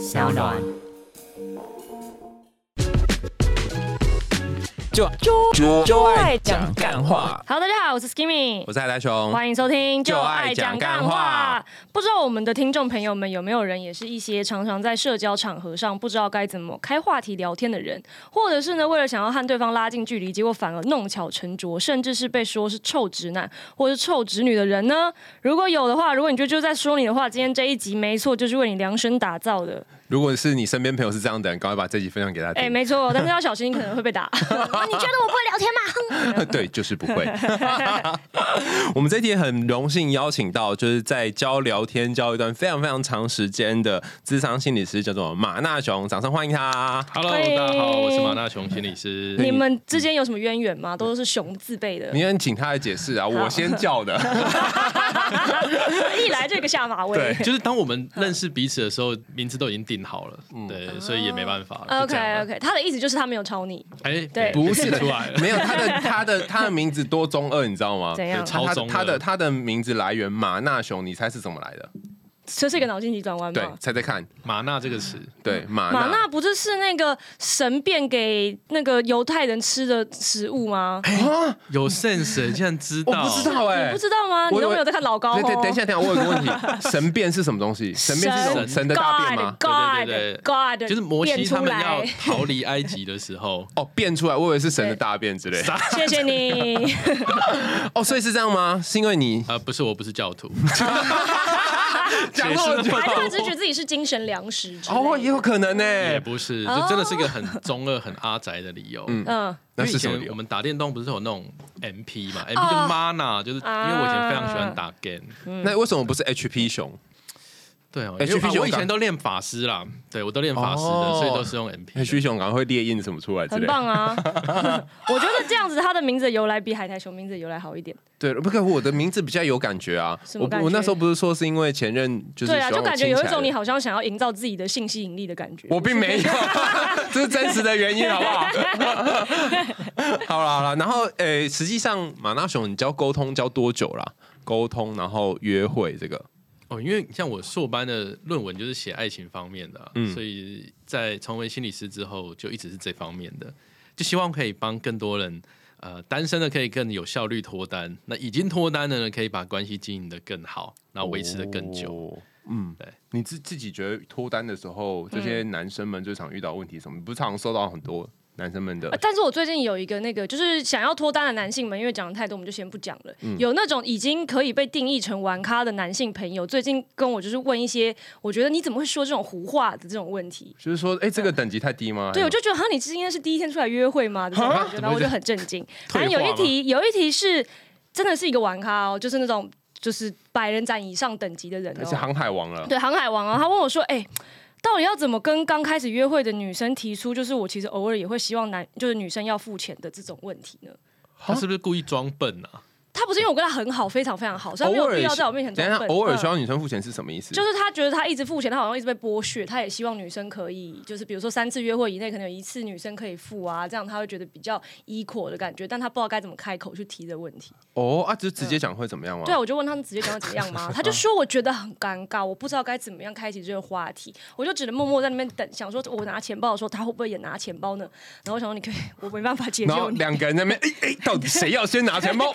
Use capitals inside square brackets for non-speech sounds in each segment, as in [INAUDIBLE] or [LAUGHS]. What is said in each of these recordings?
小暖。就就就爱讲干话。Hello，大家好，我是 Skimmy，我是海苔熊，欢迎收听就爱讲干话。不知道我们的听众朋友们有没有人也是一些常常在社交场合上不知道该怎么开话题聊天的人，或者是呢为了想要和对方拉近距离，结果反而弄巧成拙，甚至是被说是臭直男或是臭直女的人呢？如果有的话，如果你觉得就是在说你的话，今天这一集没错，就是为你量身打造的。如果是你身边朋友是这样的人，赶快把这集分享给他听。哎、没错，但是要小心，可能会被打。[LAUGHS] 你觉得我不会聊天吗？[LAUGHS] 对，就是不会。[LAUGHS] 我们这一题很荣幸邀请到，就是在教聊天教一段非常非常长时间的智商心理师，叫做马纳雄，掌声欢迎他。Hello，大家好，我是马纳雄心理师。你们之间有什么渊源吗？都是熊字辈的，你先请他来解释啊，我先叫的。一来就一个下马威。对就是当我们认识彼此的时候，名字都已经定好了，对，所以也没办法。了 OK OK，他的意思就是他没有抄你，哎，对不是的出来了，没有他的他的他的名字多中二，你知道吗？怎样他中他的他的名字来源马纳雄，你猜是怎么来的？这是一个脑筋急转弯对吗，？猜猜看。马纳这个词，对，马马纳不是是那个神变给那个犹太人吃的食物吗？啊，有 sense，竟然知道？我不知道哎、你不知道吗？你都没有在看老高对对，哦等一下，等一下，我有个问题，[LAUGHS] 神变是什么东西？神变是一种神神的大便吗？God 对对对 God，就是摩西变出他们要来。逃离埃及的时候，[LAUGHS] 哦，变出来，我以为是神的大便之类。[LAUGHS] 谢谢你。哦，所以是这样吗？是因为你啊，不是，我不是教徒，[LAUGHS] 讲错了解释还是他只是觉得自己是精神粮食哦，也有可能呢。也不是，这真的是一个很中二、很阿宅的理由。嗯，嗯，那是什么我？们打电动不是有那种 MP 嘛？MP 哦就是 mana，就是因为我以前非常喜欢打 game。那为什么不是 HP 熊？对哦，哎因为 HP 我以前都练法师啦，对我都练法师的，哦所以都是用 MP 的。HP 熊赶快会列印什么出来之类。很棒啊！[LAUGHS] 我觉得这样子，他的名字由来比海苔熊名字由来好一点。对，不可我的名字比较有感觉啊。[LAUGHS] 我我那时候不是说是因为前任就是对啊，就感觉有一种你好像想要营造自己的性吸引力的感觉。我并没有，[LAUGHS] 这是真实的原因，好不好？好了好了，然后诶、实际上马纳熊，你教沟通教多久啦？沟通，然后约会这个，哦，因为像我硕班的论文就是写爱情方面的啊、嗯所以在成为心理师之后，就一直是这方面的，就希望可以帮更多人。呃，单身的可以更有效率脱单，那已经脱单的呢，可以把关系经营的更好，然后维持的更久。哦嗯，对，你自自己觉得脱单的时候，这些男生们最常遇到的问题什么？你不是常常收到很多男生们的呃但是我最近有一个那个，就是想要脱单的男性们，因为讲的太多，我们就先不讲了。嗯有那种已经可以被定义成玩咖的男性朋友，最近跟我就是问一些，我觉得你怎么会说这种胡话的这种问题。就是说，哎、这个等级太低吗？对，我就觉得哈，你今天是第一天出来约会吗？这种感觉，然后我就很震惊。[LAUGHS] 反正有一题，有一题是真的是一个玩咖哦，就是那种就是百人斩以上等级的人哦。而且航海王了。对，航海王啊，他问我说：“哎、到底要怎么跟刚开始约会的女生提出，就是我其实偶尔也会希望男，就是女生要付钱的这种问题呢？”他是不是故意装笨啊？他不是因为我跟他很好，非常非常好，所以他没有必要在我面前等一下。偶尔嗯需要女生付钱是什么意思？就是他觉得他一直付钱，他好像一直被剥削，他也希望女生可以，就是比如说三次约会以内，可能有一次女生可以付啊，这样他会觉得比较 equal 的感觉，但他不知道该怎么开口去提这个问题。哦啊，就直接讲会怎么样吗？对啊，我就问他们直接讲会怎么样吗？他就说我觉得很尴尬，我不知道该怎么样开启这个话题，我就只能默默在那边等，想说我拿钱包的时候，他会不会也拿钱包呢？然后我想说你可以，我没办法解然后。两个人在那边，哎、哎、到底谁要先拿钱包？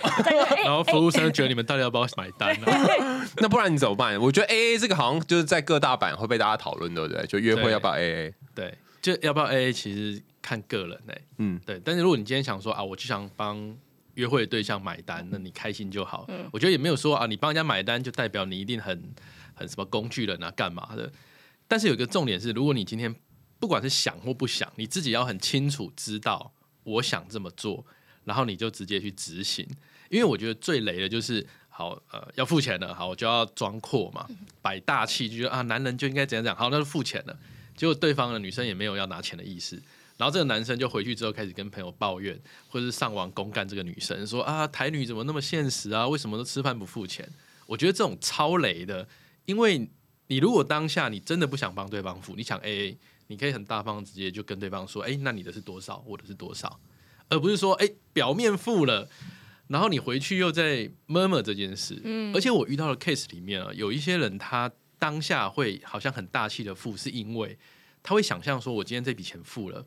然后服务生觉得你们到底要不要买单啊？[LAUGHS] 那不然你怎么办？我觉得 A A 这个好像就是在各大版会被大家讨论，对不对？就约会要不要 A A？对，就要不要 AA，其实看个人哎、嗯，对。但是如果你今天想说啊，我就想帮约会的对象买单，那你开心就好。我觉得也没有说啊，你帮人家买单就代表你一定很很什么工具人啊，干嘛的？但是有一个重点是，如果你今天不管是想或不想，你自己要很清楚知道我想这么做，然后你就直接去执行。因为我觉得最雷的就是。好，呃，要付钱了，好，我就要装阔嘛，摆大气，就觉得啊，男人就应该怎样怎样，好，那就付钱了。结果对方的女生也没有要拿钱的意思，然后这个男生就回去之后开始跟朋友抱怨，或者是上网公干这个女生，说啊台女怎么那么现实啊？为什么都吃饭不付钱？我觉得这种超雷的，因为你如果当下你真的不想帮对方付，你想 A A，你可以很大方直接就跟对方说，哎、那你的是多少，我的是多少，而不是说哎、表面付了。然后你回去又在 murmur 这件事，嗯，而且我遇到的 case 里面啊，有一些人他当下会好像很大气的付，是因为他会想象说，我今天这笔钱付了，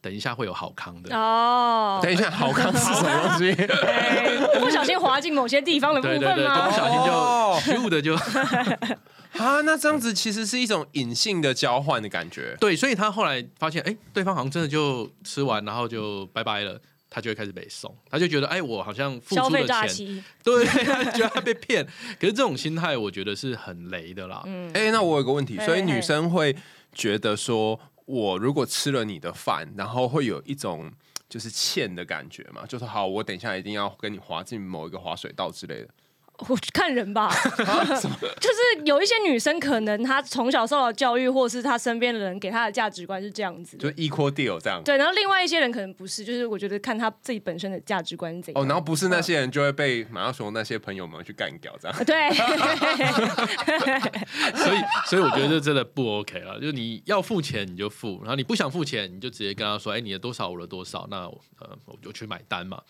等一下会有好康的。哦，等一下，好康是什么东西？[LAUGHS] 哎不小心滑进某些地方的部对对对，就分吗？不小心哦就咻的就啊，那这样子其实是一种隐性的交换的感觉。对，所以他后来发现，哎，对方好像真的就吃完，然后就拜拜了。他就会开始被送，他就觉得，哎，我好像付出了钱，[LAUGHS] 对，他觉得他被骗。可是这种心态，我觉得是很雷的啦。嗯，哎、那我有个问题，所以女生会觉得说，我如果吃了你的饭，然后会有一种就是欠的感觉嘛，就是好，我等一下一定要跟你滑进某一个滑水道之类的。我看人吧，[LAUGHS] [LAUGHS] 就是有一些女生可能她从小受到教育，或是她身边的人给她的价值观是这样子，就是 equal deal 这样。对，然后另外一些人可能不是，就是我觉得看她自己本身的价值观是怎样。哦，然后不是那些人就会被马拉松那些朋友们去干掉这样。[LAUGHS] 对，所以，所以我觉得这真的不 OK 了。就是你要付钱你就付，然后你不想付钱，你就直接跟他说：“哎、你的多少，我的多少，那呃我就去买单嘛。”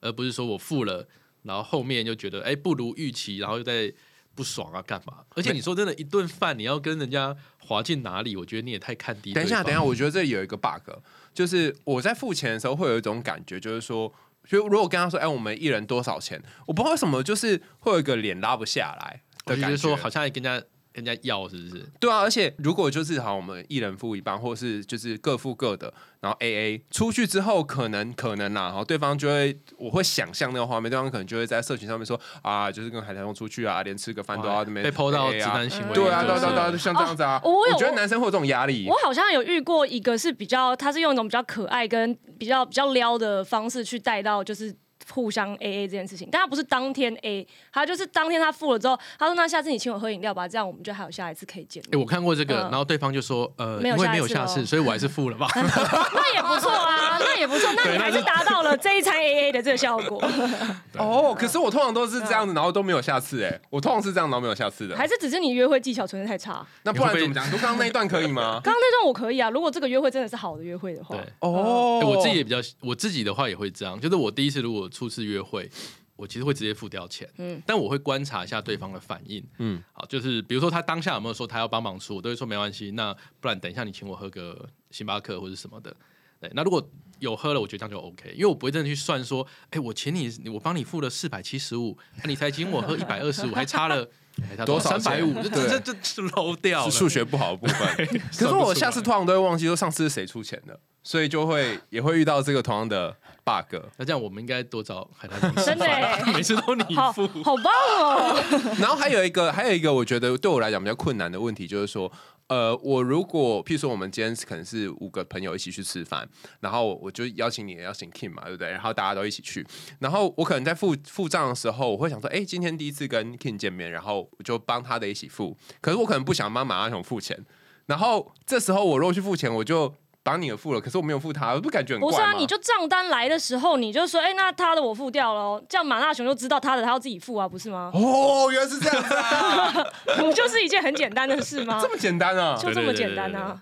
而不是说我付了，然后后面又觉得哎、不如预期，然后又在不爽啊干嘛？而且你说真的，一顿饭你要跟人家划进哪里？我觉得你也太看低。等一下，等一下，，我觉得这有一个 bug，就是我在付钱的时候会有一种感觉，就是说，就如果跟他说，哎、我们一人多少钱，我不知道为什么，就是会有一个脸拉不下来我就觉的感觉。得说好像跟人家跟人家要，是不是？对啊，而且如果就是好，我们一人付一半，或是就是各付各的，然后 A A 出去之后，可能可能啦，然后对方就会，我会想象那个画面，对方可能就会在社群上面说啊，就是跟海苔熊出去啊，连吃个饭都要被抛到直男行为，对啊，对啊，对啊，对啊，就像这样子啊。哦我有觉得男生会有这种压力我。好像有遇过一个是比较，他是用一种比较可爱跟比较比较撩的方式去带到就是。互相 A A 这件事情，但他不是当天 A，他就是当天他付了之后，他说那下次你请我喝饮料吧，这样我们就还有下一次可以见哎、面。我看过这个，嗯然后对方就说，呃，没有因为下次哦没有下次，所以我还是付了吧。[LAUGHS] 那也不错啊，那也不错，那你还是达到了这一餐 A A 的这个效果，[LAUGHS] 哦，可是我通常都是这样子，然后都没有下次哎，我通常是这样，然后没有下次的。还是只是你约会技巧存在太差？那不然怎么讲？就刚刚那一段可以吗？[LAUGHS] 刚刚那段我可以啊，如果这个约会真的是好的约会的话对，，哦欸我自己也比较，我自己的话也会这样，就是我第一次如果初次约会，我其实会直接付掉钱，嗯，但我会观察一下对方的反应，嗯嗯，好，就是比如说他当下有没有说他要帮忙出，我都会说没关系，那不然等一下你请我喝个星巴克或者什么的，对，那如果有喝了，我觉得这样就 OK，因为我不会真的去算说，哎、我请你，我帮你付了四百七十五，你才请我喝一百二十五，还差了。哎多少三百五？这对这这这漏掉了。是数学不好的部分。可是我下次通常都会忘记说上次是谁出钱的，所以就会也会遇到这个同样的 bug。那这样我们应该多找海苔公司真的欸 [LAUGHS] 每次都你好付。好棒哦！[LAUGHS] 然后还有一个，还有一个，我觉得对我来讲比较困难的问题就是说，呃，我如果譬如说我们今天可能是五个朋友一起去吃饭，然后我就邀请你，也邀请 Kim 嘛，对不对？然后大家都一起去，然后我可能在付付账的时候，我会想说，哎，今天第一次跟 Kim 见面，然后我就帮他的一起付，可是我可能不想帮马拉松付钱，然后这时候我如果去付钱，我就。帮你的付了，可是我没有付他，我不感觉很怪吗？不是啊，你就账单来的时候，你就说，哎、那他的我付掉了哦，这样马大雄就知道他的他要自己付啊，不是吗？哦，原来是这样子啊，[LAUGHS] 不就是一件很简单的事吗 [LAUGHS] 这？么简单啊！就这么简单啊！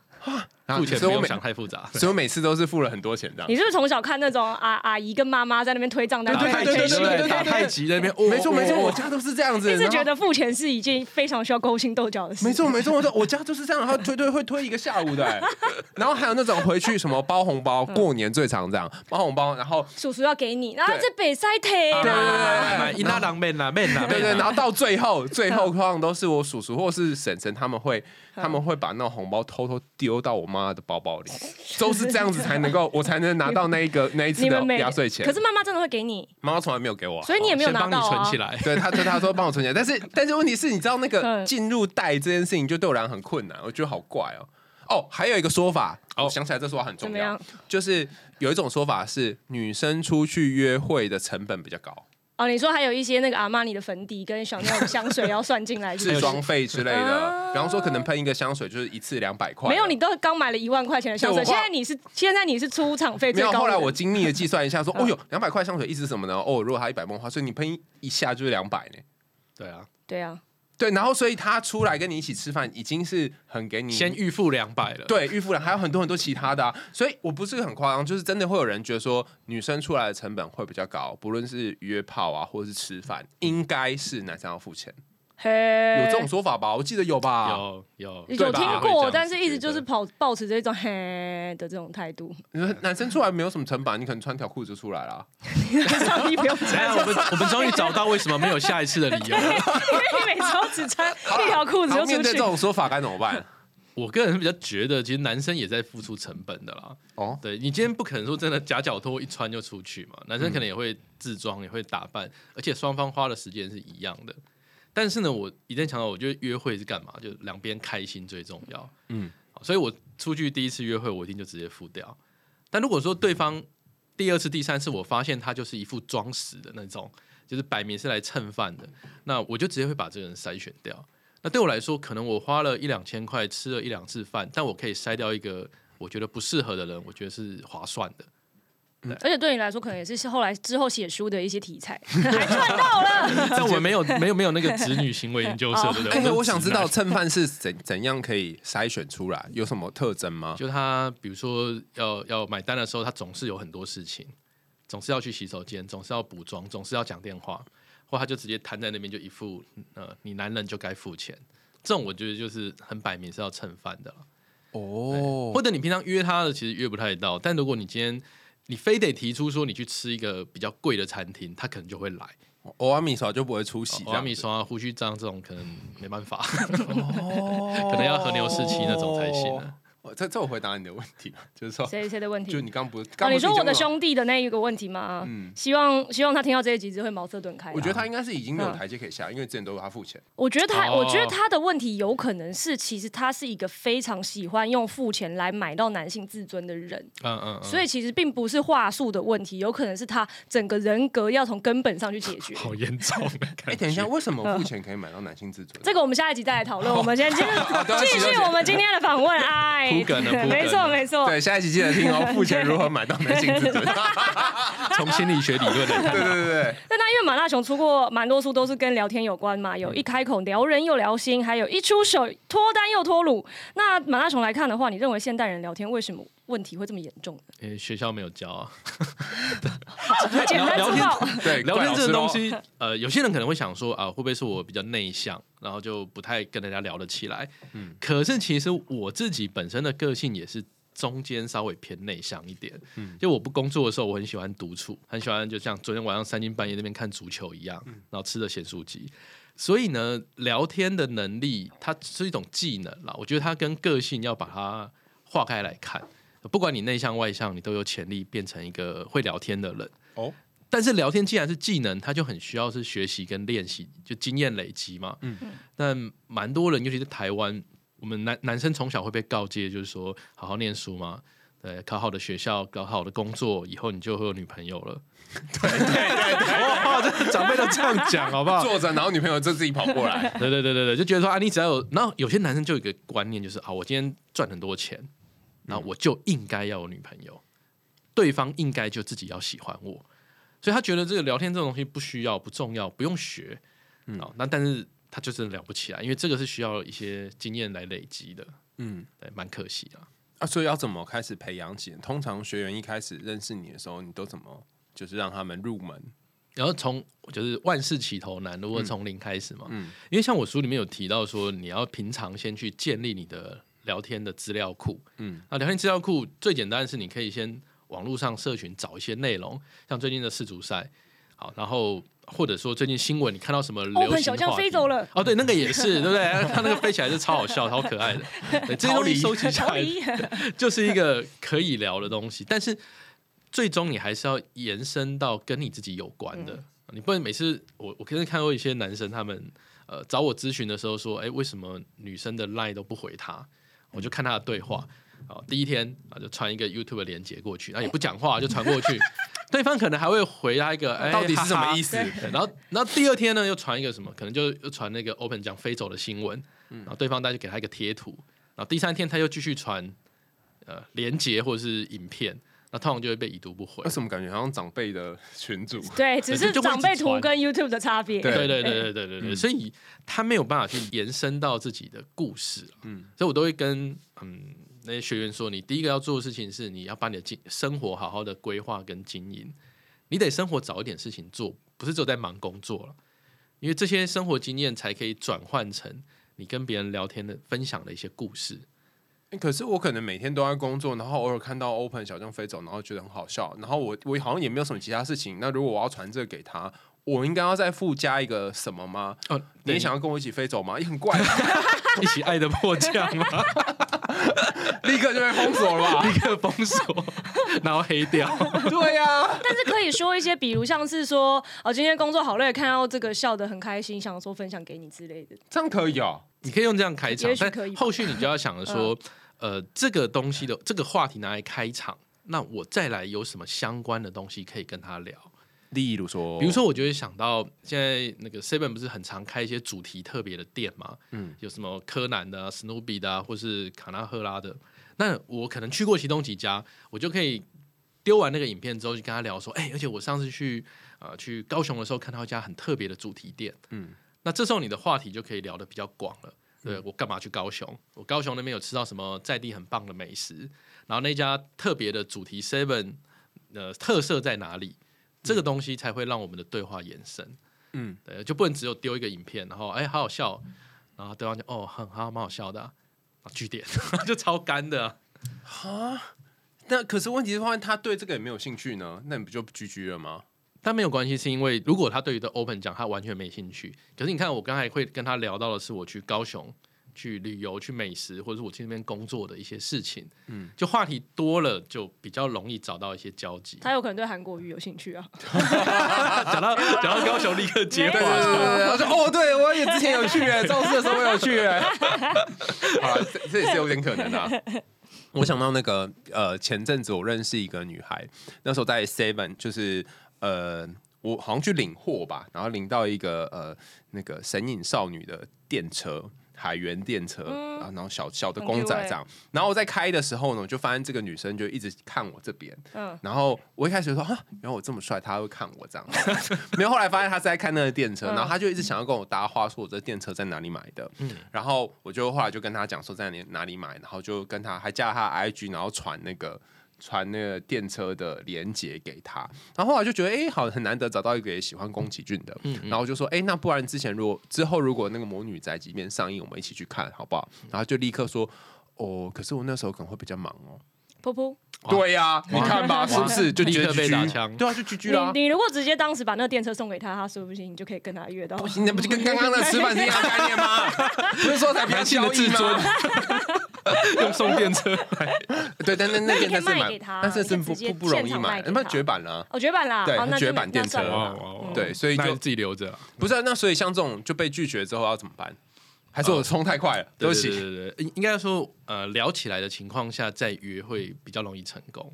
付钱不用所以我每想太复杂。所以我每次都是付了很多钱这样你。是不是从小看那种阿阿姨跟妈妈在那边推账单、推来对推去的，对对对打太极在那边，哦没错没错，哦我家都是这样子。一直觉得付钱是一件非常需要勾心斗角的事。没错没错，我说我家就是这样，然后推推会推一个下午的、欸，[LAUGHS] 然后还有那种回去什么包红包，过年最常这样包红包，然后叔叔要给你，然后对这北塞腿对对啦，买一大郎面啦面啦，对对，然后到最后最后通常都是我叔叔或是婶婶他们会他们会把那种红包偷偷丢到我妈的包包里，[LAUGHS] 都是这样子才能够 [LAUGHS] 我才能拿到那一个那一次的压岁钱可。是妈妈真的会给你，妈妈从来没有给我啊、所以你也没有先帮你拿到啊存起。来。对他，对他说帮我存起来，但是 [LAUGHS] 但是问题是，你知道那个嗯进入袋这件事情，就对我来讲很困难，我觉得好怪哦。哦，还有一个说法，哦我想起来这说法很重要？就是有一种说法是女生出去约会的成本比较高，哦，你说还有一些那个阿玛尼的粉底跟小尿的香水要算进来，是不是？[LAUGHS] 置装费之类的啊。比方说，可能喷一个香水就是一次两百块，没有，你都刚买了一万块钱的香水，现在你是现在你是出场费。最高没有。后来我精密的计算一下，[LAUGHS] 说，嗯哦哟，两百块香水意思是什么呢？哦，如果它一百梦花，所以你喷一下就是两百呢。对啊，对啊，对，然后所以他出来跟你一起吃饭，已经是很给你先预付两百了。对，预付了，还有很多很多其他的啊，所以我不是很夸张，就是真的会有人觉得说，女生出来的成本会比较高，不论是约炮啊，或者是吃饭，应该是男生要付钱。嘿，有这种说法吧？我记得有吧？有有有听过，但是一直就是保保持这种嘿的这种态度，你说男生出来没有什么成本，你可能穿条裤子就出来了。上衣不用等一穿，我们我们终于找到为什么没有下一次的理由了。因为你每周只穿一条裤子，就出去面对这。种说法该怎么办？我个人是比较觉得，其实男生也在付出成本的啦。哦，对你今天不可能说真的夹脚拖一穿就出去嘛，男生可能也会自装，也会打扮，而且双方花的时间是一样的。但是呢，我一定强调，我觉得约会是干嘛？就两边开心最重要。嗯嗯，所以我出去第一次约会，我一定就直接付掉。但如果说对方第二次、第三次，我发现他就是一副装死的那种，就是摆明是来蹭饭的，那我就直接会把这个人筛选掉。那对我来说，可能我花了一两千块吃了一两次饭，但我可以筛掉一个我觉得不适合的人，我觉得是划算的。而且对你来说，可能也是后来之后写书的一些题材，[LAUGHS] 还赚到了。[LAUGHS] 但我们没有没有没有那个子女行为研究社，对不对？哎、们我想知道，蹭饭是怎怎样可以筛选出来，有什么特征吗？就他比如说要要买单的时候，他总是有很多事情，总是要去洗手间，总是要补妆，总是要讲电话，或他就直接瘫在那边，就一副呃，你男人就该付钱。这种我觉得就是很摆明是要蹭饭的了。哦或者你平常约他的其实约不太到，但如果你今天你非得提出说你去吃一个比较贵的餐厅，他可能就会来。欧阿米刷就不会出席这欧阿米刷、胡须章这种可能没办法，哦 [LAUGHS] 可能要和牛时期那种才行了。哦这这我回答你的问题，就是说，谁谁的问题？就你刚不是，哦，刚不是你说我的兄弟的那一个问题吗？嗯希望希望他听到这一集只会茅塞顿开啊。我觉得他应该是已经没有嗯台阶可以下，因为之前都是他付钱。我觉得他，哦我觉得他的问题有可能是，其实他是一个非常喜欢用付钱来买到男性自尊的人，嗯嗯嗯，所以其实并不是话术的问题，有可能是他整个人格要从根本上去解决。[LAUGHS] 好严重。哎，等一下，为什么付钱可以买到男性自尊？这个我们下一集再来讨论。我们先继续我们今天的访问。[LAUGHS] 哎，铺梗了铺梗没错没错。对，下一集记得听哦，[LAUGHS] 付钱如何买到男性自尊？[LAUGHS] 从心理学理论来看，对对对对，但他因为马大雄出过蛮多书，都是跟聊天有关嘛，有一开口聊人又聊心，还有一出手脱单又脱乳。那马大雄来看的话，你认为现代人聊天为什么问题会这么严重呢？因为学校没有教啊。简单聊天粗暴。对，聊天这个东西，呃，有些人可能会想说啊，会不会是我比较内向，然后就不太跟人家聊得起来？嗯，可是其实我自己本身的个性也是中间稍微偏内向一点。嗯，就我不工作的时候，我很喜欢独处，很喜欢就像昨天晚上三更半夜那边看足球一样，然后吃着咸酥鸡。所以呢，聊天的能力它是一种技能啦，我觉得它跟个性要把它划开来看。不管你内向外向，你都有潜力变成一个会聊天的人。哦，但是聊天既然是技能，它就很需要是学习跟练习，就经验累积嘛。嗯，但蛮多人，尤其是台湾，我们男男生从小会被告诫，就是说好好念书嘛，对，考好的学校，搞好的工作，以后你就会有女朋友了。对 [LAUGHS] 对对，[LAUGHS] 哇，这长辈都这样讲，好不好？[LAUGHS] 坐着，然后女朋友就自己跑过来，对对对对对，就觉得说啊，你只要有，然后有些男生就有一个观念，就是啊，我今天赚很多钱，然后我就应该要有女朋友，对方应该就自己要喜欢我，所以他觉得这个聊天这种东西不需要、不重要、不用学，啊、那但是他就真的聊不起来，因为这个是需要一些经验来累积的，嗯。对，蛮可惜的。啊，所以要怎么开始培养起？通常学员一开始认识你的时候，你都怎么就是让他们入门？然后从就是万事起头难，如果从零开始嘛，嗯。因为像我书里面有提到说，你要平常先去建立你的聊天的资料库，嗯那聊天资料库最简单的是你可以先网络上社群找一些内容，像最近的世足赛，好，然后或者说最近新闻你看到什么流行小将话题飞走了，哦，对，那个也是，对不对？[LAUGHS] 他那个飞起来是超好笑、超可爱的，[LAUGHS] 对，这些东西收集下来。[LAUGHS] 就是一个可以聊的东西，但是最终你还是要延伸到跟你自己有关的。你不能每次我我可是看过一些男生他们呃找我咨询的时候说，哎，为什么女生的 line 都不回他？我就看他的对话。好，第一天啊就传一个 YouTube 的连接过去，然后也不讲话就传过去，[LAUGHS] 对方可能还会回他一个，哎，到底是什么意思？对然后，然后第二天呢，又传一个什么？可能就又传那个 Open 讲飞走的新闻，然后对方他就给他一个贴图，然后第三天他又继续传呃连接或者是影片，那通常就会被已读不回。为什么感觉？好像长辈的群主对 [LAUGHS] 只是长辈图跟 youtube 的差别对对对对对对所以他没有办法去延伸到自己的故事嗯。所以我都会跟嗯那些学员说你第一个要做的事情是你要把你的经生活好好的规划跟经营。你得生活找一点事情做不是只有在忙工作了。因为这些生活经验才可以转换成你跟别人聊天的分享的一些故事欸可是我可能每天都在工作，然后偶尔看到 Open 小将飞走，然后觉得很好笑，然后我我好像也没有什么其他事情。那如果我要传这个给他，我应该要再附加一个什么吗？哦，你也想要跟我一起飞走吗？也很怪吧，[LAUGHS] 一起爱的迫降吗？[LAUGHS] 立刻就被封锁了吧？立刻封锁，然后黑掉。[LAUGHS] 对呀、但是可以说一些，比如像是说，哦，今天工作好累，看到这个笑得很开心，想说分享给你之类的。这样可以哦。你可以用这样开场但后续你就要想着说，呃，这个东西的这个话题拿来开场，那我再来有什么相关的东西可以跟他聊？例如说，比如说，我就会想到现在那个 Seven 不是很常开一些主题特别的店吗？嗯嗯，有什么柯南的、啊、史努比的、啊，或是卡纳赫拉的。那我可能去过其中几家，我就可以丢完那个影片之后，就跟他聊说，哎、而且我上次去呃去高雄的时候，看到一家很特别的主题店。嗯嗯，那这时候你的话题就可以聊得比较广了。对我干嘛去高雄？我高雄那边有吃到什么在地很棒的美食，然后那家特别的主题 Seven，呃，特色在哪里？这个东西才会让我们的对话延伸。嗯，对，就不能只有丢一个影片，然后哎、好好笑，然后对方就哦很好蛮好笑的、啊，啊据点 [LAUGHS] 就超干的啊、那可是问题是，发现他对这个也没有兴趣呢，那你不就 GG 了吗？但没有关系，是因为如果他对于的 open 讲他完全没兴趣，可是你看我刚才会跟他聊到的是我去高雄去旅游、去美食，或者是我去那边工作的一些事情，嗯，就话题多了，就比较容易找到一些交集。他有可能对韩国语有兴趣啊。[LAUGHS] 讲到讲到高雄，立刻接话对对对对，我说哦，对我也之前有去哎，造势的时候我有去哎。[LAUGHS] 好了，这这也是有点可能的、啊。[LAUGHS] 我想到那个呃，前阵子我认识一个女孩，那时候在 Seven，就是呃，我好像去领货吧，然后领到一个呃那个神隐少女的电车。海原电车，嗯然后小小的公仔这样，然后我在开的时候呢，我就发现这个女生就一直看我这边，嗯，然后我一开始就说啊，原来我这么帅，她会看我这样，[LAUGHS] 没有。后来发现她是在看那个电车，嗯然后她就一直想要跟我搭话，说我这电车在哪里买的。然后我就后来就跟她讲说在哪里哪里买，然后就跟她还加了他 IG，然后传那个传那个电车的连接给他。然后后来就觉得哎、好很难得找到一个也喜欢宫崎骏的，然后我就说哎、那不然之前如果之后如果那个魔女宅急便上映，我们一起去看好不好？然后就立刻说哦，可是我那时候可能会比较忙哦。噗噗，哇对呀、你看吧，是不是就直接立刻被打枪对啊，就 GG 啦。你你如果直接当时把那个电车送给他，他说不定你就可以跟他约到。那不就跟刚刚那吃饭是一样的概念吗？[LAUGHS] 不是说才比较的交易自尊吗？[LAUGHS] 用送电车 [LAUGHS] 对，但那那那你可以边是蛮卖给他，但是是不不不容易买，那绝版了。哦，绝版啦，对哦，那就绝版电车那算了哇啦哇哇对，所以就自己留着啊。不是啊那所以像这种就被拒绝之后要怎么办？还是我冲太快了？对不对起。对对对，应应该说，呃，聊起来的情况下再约会比较容易成功。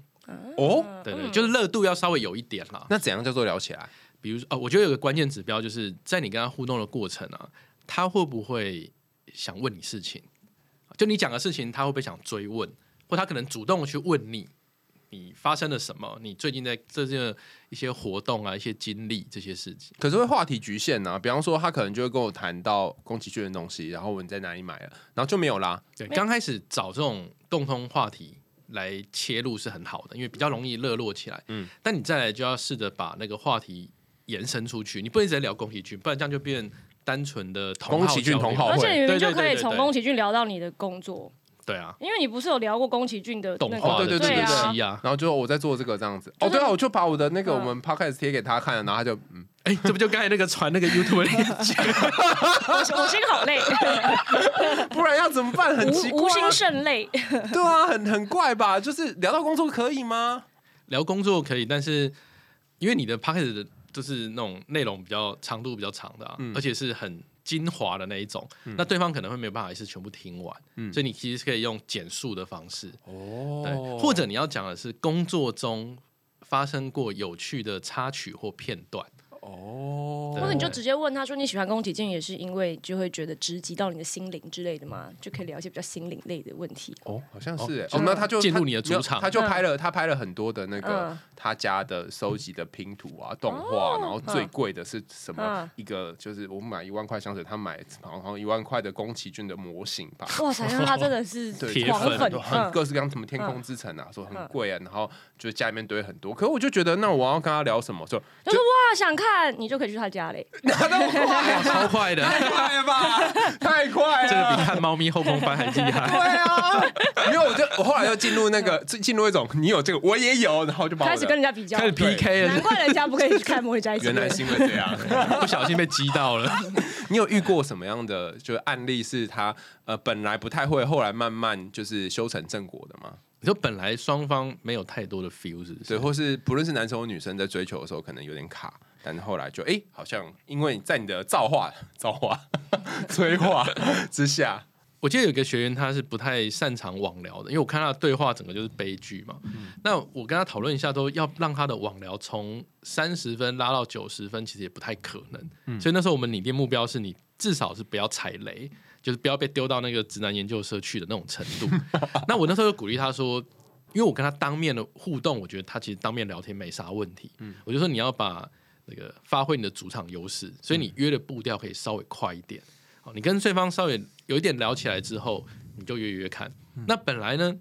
哦，对对，就是热度要稍微有一点啦。那怎样叫做聊起来？比如说，呃，我觉得有个关键指标就是在你跟他互动的过程啊，他会不会想问你事情？就你讲的事情，他会不会想追问，或他可能主动去问你，你发生了什么？你最近在这些一些活动啊，一些经历这些事情。可是会话题局限呢、比方说，他可能就会跟我谈到宫崎骏的东西，然后问你在哪里买了，然后就没有啦。对，刚开始找这种共通话题来切入是很好的，因为比较容易热络起来。嗯嗯，但你再来就要试着把那个话题延伸出去，你不能一直在聊宫崎骏，不然这样就变单纯的同好宫崎骏同好会而且你们就可以从宫崎骏聊到你的工作，对啊，因为你不是有聊过宫崎骏的那个动画的对对对对对啊然后就我在做这个这样子。哦，就是对啊，我就把我的那个嗯我们 podcast 贴给他看了，然后他就嗯，[LAUGHS] 哎、这不就刚才那个传那个 YouTube 的链接？我 [LAUGHS] 我心好累，[LAUGHS] 不然要怎么办？很奇怪、无无心啊。甚累。对啊，很很怪吧？就是聊到工作可以吗？聊工作可以，但是因为你的 p o c k e t 的就是那种内容比较长度比较长的啊，嗯而且是很精华的那一种，那对方可能会没有办法一次全部听完，嗯。所以你其实是可以用简述的方式，哦。对，或者你要讲的是工作中发生过有趣的插曲或片段，哦，或者你就直接问他说你喜欢宫崎骏也是因为就会觉得直击到你的心灵之类的嘛，就可以聊一些比较心灵类的问题。哦，好像是哎、哦哦，那他就进入你的主场他就拍了他拍了很多的那个嗯他家的收集的拼图啊、动画，然后最嗯贵的是什么嗯？一个就是我们买一万块香水，他买好像一万块的宫崎骏的模型吧。哇塞，那他真的是 [LAUGHS] 对铁粉，各式各样，什么天空之城啊，说很贵啊，然后就家里面堆很多。可是我就觉得，那我要跟他聊什么？说就说哇想看，饭，你就可以去他家嘞。哪 [LAUGHS] 那么快？超快的，太快了吧！太快了！这个比看猫咪后空翻还厉害。对啊，因为我就我后来又进入那个进进入一种你有这个我也有，然后就把开始跟人家比较开，始 PK 了，难怪人家不可以去看魔女宅急便。原来是因为这样。不小心被击到了。[LAUGHS] 你有遇过什么样的就是案例是他呃本来不太会，后来慢慢就是修成正果的吗？你说本来双方没有太多的 feel 是不是？对，或是不论是男生或女生在追求的时候，可能有点卡，但是后来就哎、好像因为在你的造化、造化、[LAUGHS] 催化之下，[LAUGHS] 我记得有一个学员他是不太擅长网聊的，因为我看他的对话整个就是悲剧嘛。那我跟他讨论一下，都要让他的网聊从三十分拉到九十分，其实也不太可能。所以那时候我们拟定目标是你至少是不要踩雷，就是不要被丢到那个直男研究社去的那种程度。[LAUGHS] 那我那时候就鼓励他说。因为我跟他当面的互动，我觉得他其实当面聊天没啥问题。我就说你要把那个发挥你的主场优势，所以你约的步调可以稍微快一点。好，你跟对方稍微有一点聊起来之后，你就约约看。那本来呢，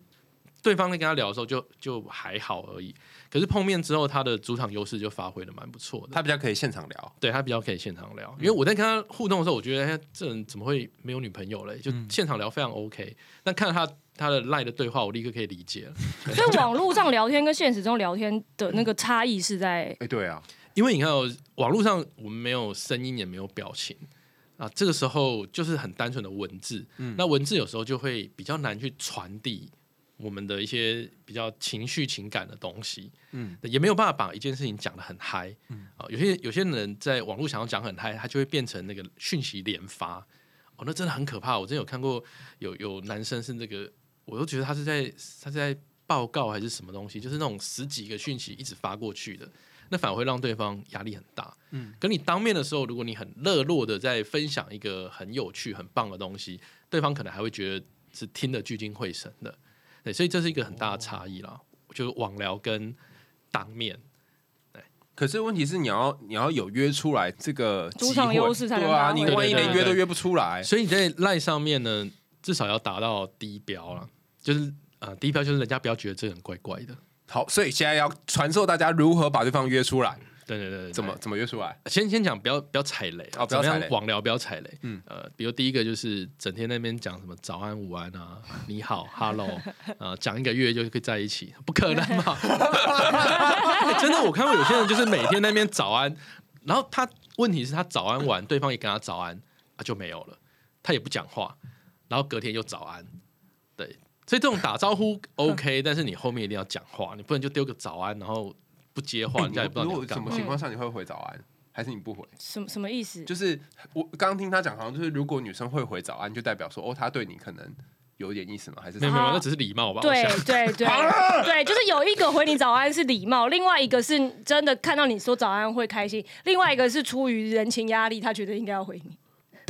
对方在跟他聊的时候就就还好而已，可是碰面之后，他的主场优势就发挥的蛮不错的。他比较可以现场聊。对他比较可以现场聊，因为我在跟他互动的时候，我觉得哎这人怎么会没有女朋友嘞？就现场聊非常 OK。那看到他他的赖的对话，我立刻可以理解了。[LAUGHS] 所以网络上聊天跟现实中聊天的那个差异是在哎、对啊，因为你看、哦，网络上我们没有声音，也没有表情啊，这个时候就是很单纯的文字。那文字有时候就会比较难去传递我们的一些比较情绪情感的东西。嗯，也没有办法把一件事情讲得很嗨。嗯啊，有些有些人在网络想要讲很嗨，他就会变成那个讯息连发。哦，那真的很可怕。我真有看过有有男生是那个，我都觉得他是在他是在报告还是什么东西，就是那种十几个讯息一直发过去的。那反而会让对方压力很大。嗯，跟你当面的时候，如果你很热络的在分享一个很有趣、很棒的东西，对方可能还会觉得是听得聚精会神的。对，所以这是一个很大的差异啦。就是网聊跟当面，可是问题是你要你要有约出来这个主场优势对啊，你万一对对对连约都约不出来，所以你在赖上面呢，至少要达到低标了，就是呃，低标就是人家不要觉得这个人怪怪的。好，所以现在要传授大家如何把对方约出来，对对对对，怎么怎么约出来？先先讲不要不要踩雷哦不要网聊不要踩雷。嗯嗯，呃，比如第一个就是整天那边讲什么早安、午安啊，你好，hello，呃，讲一个月就可以在一起，不可能嘛？[LAUGHS] 欸 [LAUGHS] 真的，我看过有些人就是每天那边早安，然后他问题是他早安完，对方也跟他早安啊就没有了，他也不讲话，然后隔天又早安，对，所以这种打招呼 [LAUGHS] OK，但是你后面一定要讲话，你不能就丢个早安，然后不接话，[LAUGHS] 人家也不知道如果你。什么情况下你会回早安，还是你不回？什么什么意思？就是我刚刚听他讲，好像就是如果女生会回早安，就代表说哦，她对你可能有点意思吗？还是没有没有，啊那只是礼貌吧？我对想对对 [LAUGHS] 对，就是有一个回你早安是礼貌，另外一个是真的看到你说早安会开心，另外一个是出于人情压力，他觉得应该要回你。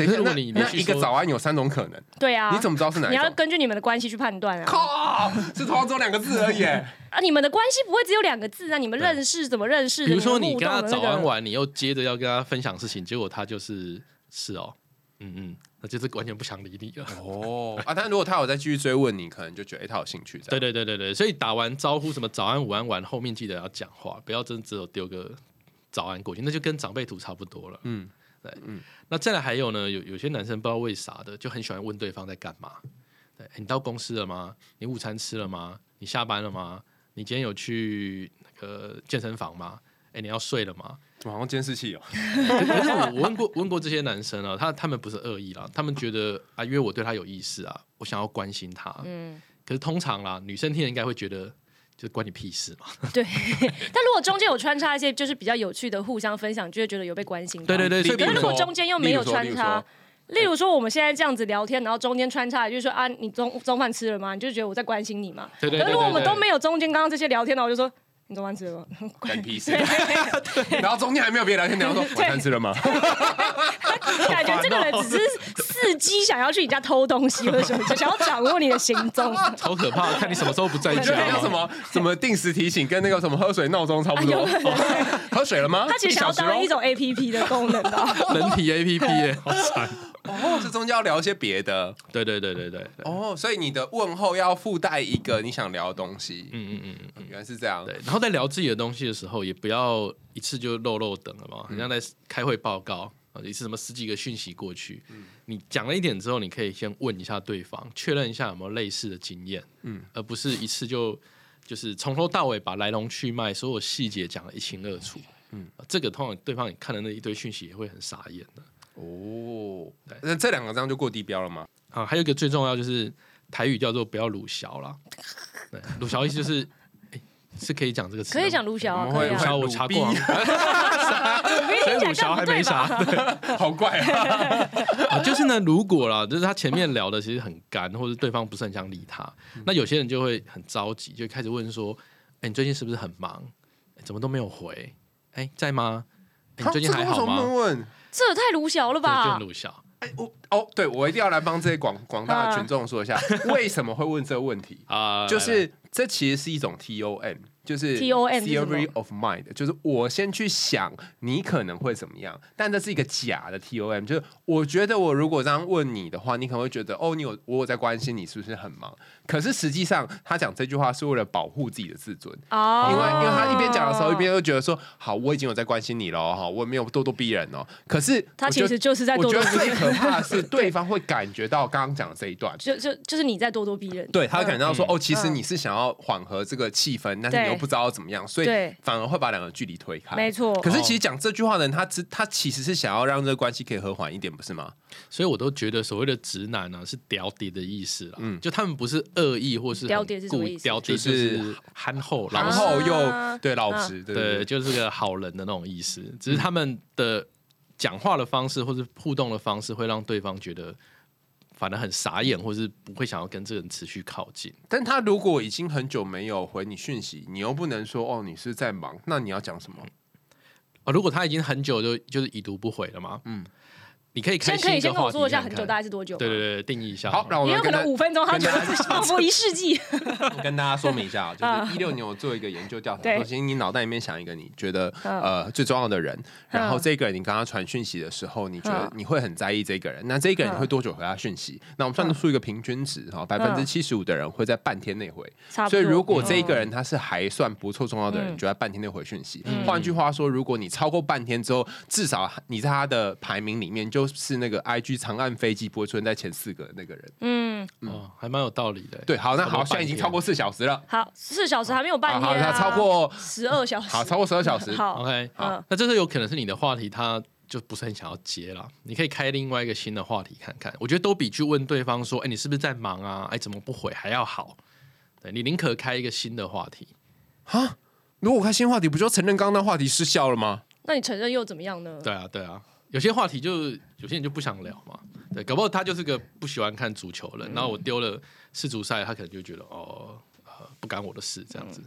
等一下，那一个早安有三种可能，对啊，你怎么知道是哪一你要？根据你们的关系去判断啊。靠，[LAUGHS] 是同样只有两个字而已。啊，你们的关系不会只有两个字啊，你们认识怎么认识？比如说你跟他早安完，你又接着要跟他分享事情，结果他就是是哦，嗯嗯，那就是完全不想理你了。哦啊，但如果他有再继续追问你，可能就觉得哎、他有兴趣。这对样，对对对对，所以打完招呼什么早安午安完，后面记得要讲话，不要真只有丢个早安过去，那就跟长辈图差不多了。嗯，对，嗯。那再来还有呢，有有些男生不知道为啥的，就很喜欢问对方在干嘛。对，你到公司了吗？你午餐吃了吗？你下班了吗？你今天有去那个健身房吗？哎，你要睡了吗？怎么好像监视器哦？可 [LAUGHS] 可是我我问过问过这些男生啊，他他们不是恶意啦，他们觉得啊，因为我对他有意思啊，我想要关心他。嗯，可是通常啦，女生听了应该会觉得，就是关你屁事嘛。[LAUGHS] 对。但如果中间有穿插一些就是比较有趣的互相分享，就会觉得有被关心到。对对对，所以可是如果中间又没有穿插例如说，我们现在这样子聊天，然后中间穿插，就是说啊，你中中饭吃了吗？你就觉得我在关心你嘛。对对对可是如果我们都没有中间刚刚这些聊天呢，我就说你中饭吃了吗？[LAUGHS] 关你屁事。[LAUGHS] 然后中间还没有别的聊天，然后说晚餐吃了吗？感觉这个人只是伺机想要去你家偷东西或者什么，就想要掌握你的行踪。超可怕，看你什么时候不在对，家像什么什么定时提醒，跟那个什么喝水闹钟差不多。[LAUGHS] 喝水了吗？它其实想要当一种 A P P 的功能的。人体 [LAUGHS] A P P 耶，好惨。哦，这中间要聊一些别的。对对对对对。哦，所以你的问候要附带一个你想聊的东西。嗯嗯嗯嗯，原来是这样。对，然后在聊自己的东西的时候，也不要一次就漏漏等了嘛。好像在开会报告啊，一次什么十几个讯息过去，你讲了一点之后，你可以先问一下对方，确认一下有没有类似的经验，嗯，而不是一次就就是从头到尾把来龙去脉、所有细节讲的一清二楚。嗯，这个通常对方你看的那一堆讯息也会很傻眼的。哦，那这两个这样就过地标了吗？啊，还有一个最重要就是台语叫做不要鲁小啦。对，鲁小意思就是，哎，是可以讲这个词，可以讲鲁小，可以我查过，所以鲁小还没啥，[LAUGHS] 好怪 [LAUGHS] 啊。就是呢，如果啦，就是他前面聊的其实很干，或者对方不是很想理他，那有些人就会很着急，就开始问说，哎，你最近是不是很忙？怎么都没有回？哎，在吗？你最近还好吗？这也太鲁小了吧！鲁小，哎，我哦，对我一定要来帮这些广广大的群众说一下，为什么会问这个问题啊？就是这其实是一种 T O M。就是 T O M theory of mind，就是我先去想你可能会怎么样，但这是一个假的 T O M。就是我觉得我如果这样问你的话，你可能会觉得哦，你有我有在关心你是不是很忙？可是实际上他讲这句话是为了保护自己的自尊哦，因为因为他一边讲的时候一边又觉得说好，我已经有在关心你了哈，我没有咄咄逼人哦。可是他其实就是在我觉得最可怕的是 [LAUGHS] 对方会感觉到刚刚讲的这一段，就就就是你在咄咄逼人，对他感觉到说哦，其实你是想要缓和这个气氛，但是你又不知道怎么样。所以反而会把两个距离推开，没错。可是其实讲这句话的人，他只他其实是想要让这个关系可以和缓一点，不是吗？所以我都觉得所谓的直男呢，是屌屌的意思了。嗯，就他们不是恶意或是屌屌是故意屌就是憨厚，然后又对老实，对，就是个好人的那种意思。只是他们的讲话的方式或者互动的方式，会让对方觉得。反而很傻眼，或是不会想要跟这个人持续靠近。但他如果已经很久没有回你讯息，你又不能说哦，你是在忙，那你要讲什么？啊，如果他已经很久就就是已读不回了嘛，嗯。你可以先可以先跟我说一下很久大概是多久？对对对，定义一下。好，让我也有可能五分钟，他觉得仿佛一世纪。[LAUGHS] 跟大家说明一下，就是一六年我做一个研究调查，首先你脑袋里面想一个你觉得呃最重要的人，然后这个人你刚刚传讯息的时候，你觉得你会很在意这个人，那这个人你会多久回他讯息？那我们算得出一个平均值哈，百分之七十五的人会在半天内回。所以如果这一个人他是还算不错重要的人，就在半天内回讯息。换句话说，如果你超过半天之后，至少你在他的排名里面就是那个 IG 长按飞机不会出现在前四个那个人，嗯，哦，还蛮有道理的。对，好，那好，现在已经超过四小时了。好，四小时还没有半天，好，那超过十二小时，好，超过十二小时。好，OK，好，那这是有可能是你的话题，他就不是很想要接了。你可以开另外一个新的话题看看。我觉得都比去问对方说，哎，你是不是在忙啊？哎，怎么不回还要好。对你宁可开一个新的话题啊？如果我开新话题，不就承认刚刚那话题失效了吗？那你承认又怎么样呢？对啊，对啊，有些话题就有些人就不想聊嘛。对，搞不好他就是个不喜欢看足球的人，然后我丢了世足赛，他可能就觉得哦，不干我的事这样子。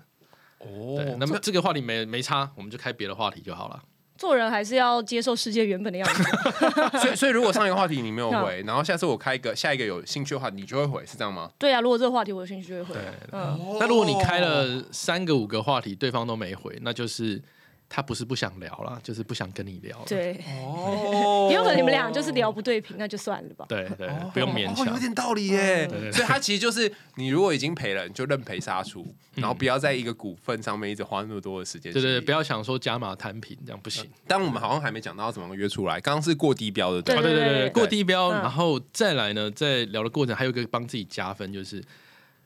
哦，对，那么这个话题没没差，我们就开别的话题就好了。做人还是要接受世界原本的样子。[LAUGHS] 所以，所以如果上一个话题你没有回，然后下次我开一个下一个有兴趣的话，你就会回，是这样吗？对啊，如果这个话题我有兴趣就会回。嗯，那如果你开了三个五个话题，对方都没回，那就是。他不是不想聊了，就是不想跟你聊。对，哦，也有可能你们俩就是聊不对频，那就算了吧。对对，不用勉强。有点道理耶。所以他其实就是，你如果已经赔了，你就认赔杀出，然后不要在一个股份上面一直花那么多的时间。对对，不要想说加码摊平，这样不行。但我们好像还没讲到怎么约出来。刚刚是过低标的，对对对对，过低标，然后再来呢，在聊的过程还有一个帮自己加分，就是。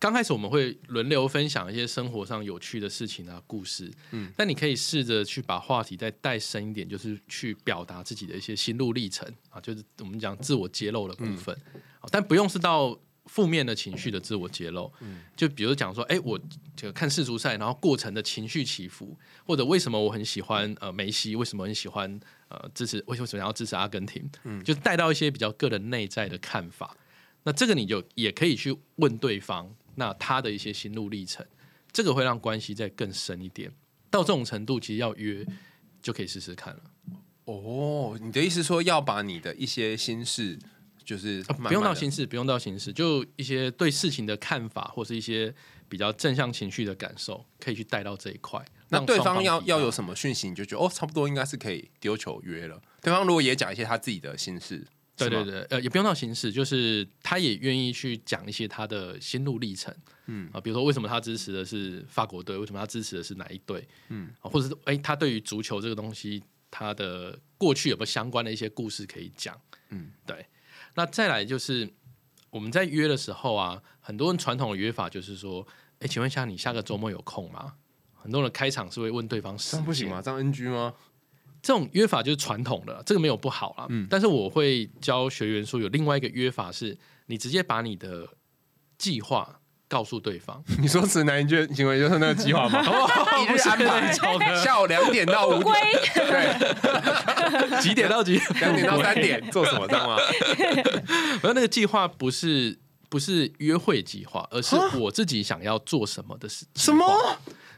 刚开始我们会轮流分享一些生活上有趣的事情啊、故事，嗯，但你可以试着去把话题再带深一点，就是去表达自己的一些心路历程啊，就是我们讲自我揭露的部分，但不用是到负面的情绪的自我揭露，嗯，就比如讲说，哎，我这个看世足赛，然后过程的情绪起伏，或者为什么我很喜欢呃梅西，为什么很喜欢呃支持，为什么想要支持阿根廷，嗯，就带到一些比较个人内在的看法，那这个你就也可以去问对方。那他的一些心路历程，这个会让关系再更深一点。到这种程度，其实要约就可以试试看了。哦，你的意思说要把你的一些心事就是不用到心事，不用到心事，就一些对事情的看法，或是一些比较正向情绪的感受，可以去带到这一块。那对方要要有什么讯息，你就觉得哦，差不多应该是可以丢球约了。对方如果也讲一些他自己的心事，对对，对，呃，也不用到形式，就是他也愿意去讲一些他的心路历程，嗯啊，比如说为什么他支持的是法国队，为什么他支持的是哪一队，嗯啊，或者是哎、他对于足球这个东西，他的过去有没有相关的一些故事可以讲，嗯，对。那再来就是我们在约的时候啊，很多人传统的约法就是说，哎、请问一下，你下个周末有空吗？很多人开场是会问对方时间，这样不行吗？这样 NG 吗？这种约法就是传统的，这个没有不好啦。嗯但是我会教学员说，有另外一个约法是，你直接把你的计划告诉对方，[LAUGHS] 你说直男就行为就是那个计划吗？一日安排，下午两点到五龟点，对，几点到几点？两点到三点做什么，知道吗？[LAUGHS] 然后那个计划不是不是约会计划，而是我自己想要做什么的事。什么？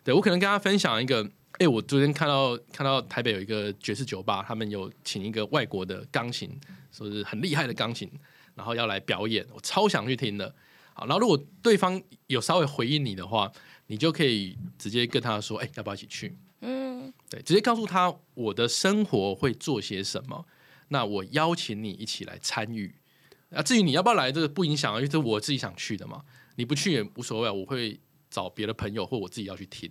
对我可能跟大家分享一个，哎、我昨天看到看到台北有一个爵士酒吧，他们有请一个外国的钢琴，说是很厉害的钢琴，然后要来表演，我超想去听的。好，然后如果对方有稍微回应你的话，你就可以直接跟他说，哎、要不要一起去？嗯，对，直接告诉他我的生活会做些什么，那我邀请你一起来参与。啊，至于你要不要来，这个不影响啊，因为这是我自己想去的嘛。你不去也无所谓啊，我会找别的朋友或我自己要去听。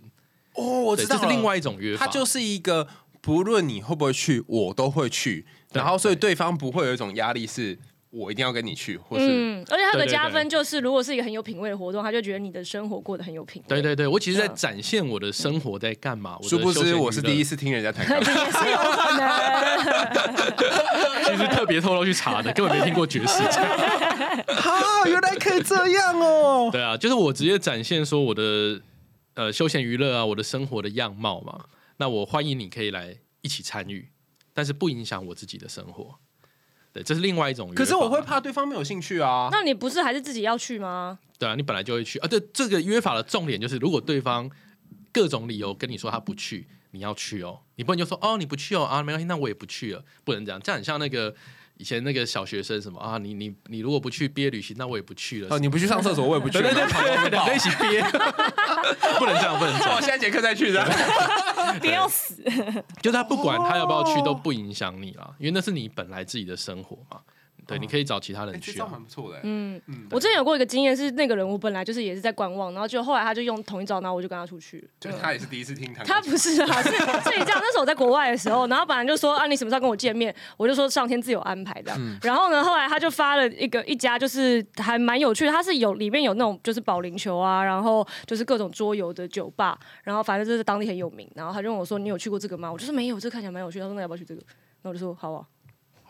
哦，我，知道了这是另外一种约法。它就是一个不论你会不会去，我都会去，然后所以对方不会有一种压力，是我一定要跟你去，或是嗯，而且它有个对对加分就是，如果是一个很有品味的活动，他就觉得你的生活过得很有品味。对对对，我其实在嗯展现我的生活在干嘛。殊不知我是第一，次听人家弹钢琴。也是有可能。其实特别偷偷去查的，根本没听过爵士。[LAUGHS] 啊，原来可以这样哦！对啊，就是我直接展现说我的呃休闲娱乐啊，我的生活的样貌嘛。那我欢迎你可以来一起参与，但是不影响我自己的生活。对，这是另外一种。可是我会怕对方没有兴趣啊。那你不是还是自己要去吗？对啊，你本来就会去啊。对，这个约法的重点就是，如果对方各种理由跟你说他不去，你要去哦，你不能就说哦你不去哦啊没关系，那我也不去了，不能这样，这样很像那个以前那个小学生什么啊，你你你如果不去毕业旅行，那我也不去了。哦，你不去上厕所，我也不去。对对对跑对，两个一起憋，[LAUGHS] 不能这样，不能这样。我下一节课再去的。不 [LAUGHS] 要死！就他不管他要不要去都不影响你啦，因为那是你本来自己的生活嘛。对，你可以找其他人哎，这招去啊。蛮不错的。嗯，我之前有过一个经验，是那个人我本来就是也是在观望，然后就后来他就用同一招，然后我就跟他出去。就是他也是第一次听他他。不是啊，是是你这样。那时候我在国外的时候，然后本来就说啊，你什么时候跟我见面？我就说上天自有安排的。[LAUGHS] 然后呢，后来他就发了一个一家，就是还蛮有趣的，他是有里面有那种就是保龄球啊，然后就是各种桌游的酒吧，然后反正就是当地很有名。然后他就问我说：“你有去过这个吗？”我就说没有，这看起来蛮有趣。他说：“那要不要去这个？”那我就说：“好啊。”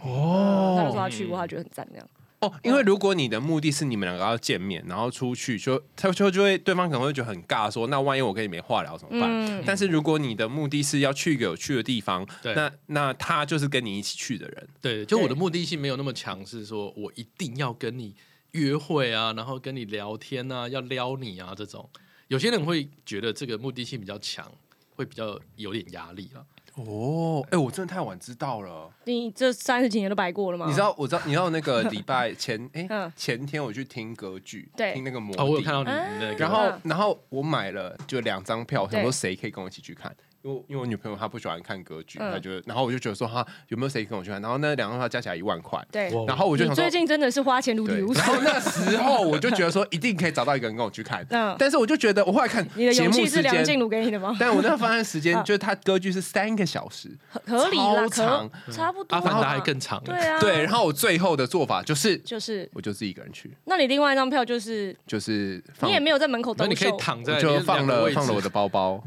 哦，他就说他去过，他觉得很赞，这样。哦，因为如果你的目的是你们两个要见面，然后出去，就他就就会对方可能会觉得很尬，说那万一我跟你没话聊怎么办？嗯但是如果你的目的是要去一个有趣的地方，那那他就是跟你一起去的人。对，就我的目的性没有那么强，是说我一定要跟你约会啊，然后跟你聊天啊，要撩你啊这种。有些人会觉得这个目的性比较强，会比较有点压力了。哦，哎、我真的太晚知道了。你这三十几年都白过了吗？你知道，我知道，你知道那个礼拜前，哎、[LAUGHS] 嗯。前天我去听歌剧，对。听那个魔哦，我有看到你然后嗯，然后我买了就两张票，想对。说谁可以跟我一起去看，因为因为我女朋友她不喜欢看歌剧，嗯。她觉得，然后我就觉得说哈有没有谁跟我去看，然后那两张票加起来一万块，对，哇。然后我就你想说最。近真的是花钱如对。流，水然。后那时候我就觉得说一定可以找到一个人跟我去看，嗯。但是我就觉得我后来看你的节勇气是时，梁静茹给你的吗？但我那个方案时间啊 [LAUGHS] 就是他歌剧是三个小时，合合理啦，超长。差不多嘛。阿凡达还更长。对啊，对，然后我最后的做法就是就是，我就自己一个人去，那你另外一张票就是就是放你也没有在门口兜那你可以售，躺在我就放了放了我的包包，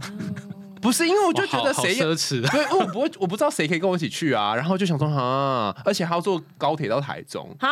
不是因为我我就觉得谁奢侈，[LAUGHS] 对，我不会，我不知道谁可以跟我一起去啊，然后就想说啊，而且还要坐高铁到台中，啊，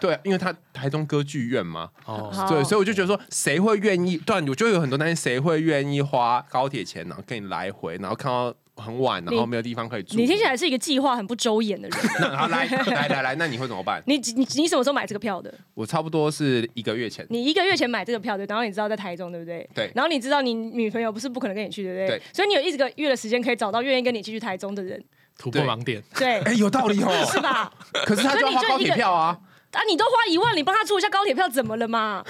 对，因为他台中歌剧院嘛，哦，对，所以我就觉得说，谁会愿意？对，我就有很多担心，谁会愿意花高铁钱，然后跟你来回，然后看到很晚，然后没有地方可以住。你听起来是一个计划很不周延的人。[LAUGHS] 那好来来来来，那你会怎么办？你你你什么时候买这个票的？我差不多是一个月前，你一个月前买这个票的，然后你知道在台中，对不对？对然后你知道你女朋友不是不可能跟你去，对不对？对所以你有一个月的时间可以找到愿意跟你一起去台中的人，突破盲点。对，哎，有道理哦。是吧？可是他就要花高铁票啊。啊，你都花一万，你帮他出一下高铁票，怎么了嘛？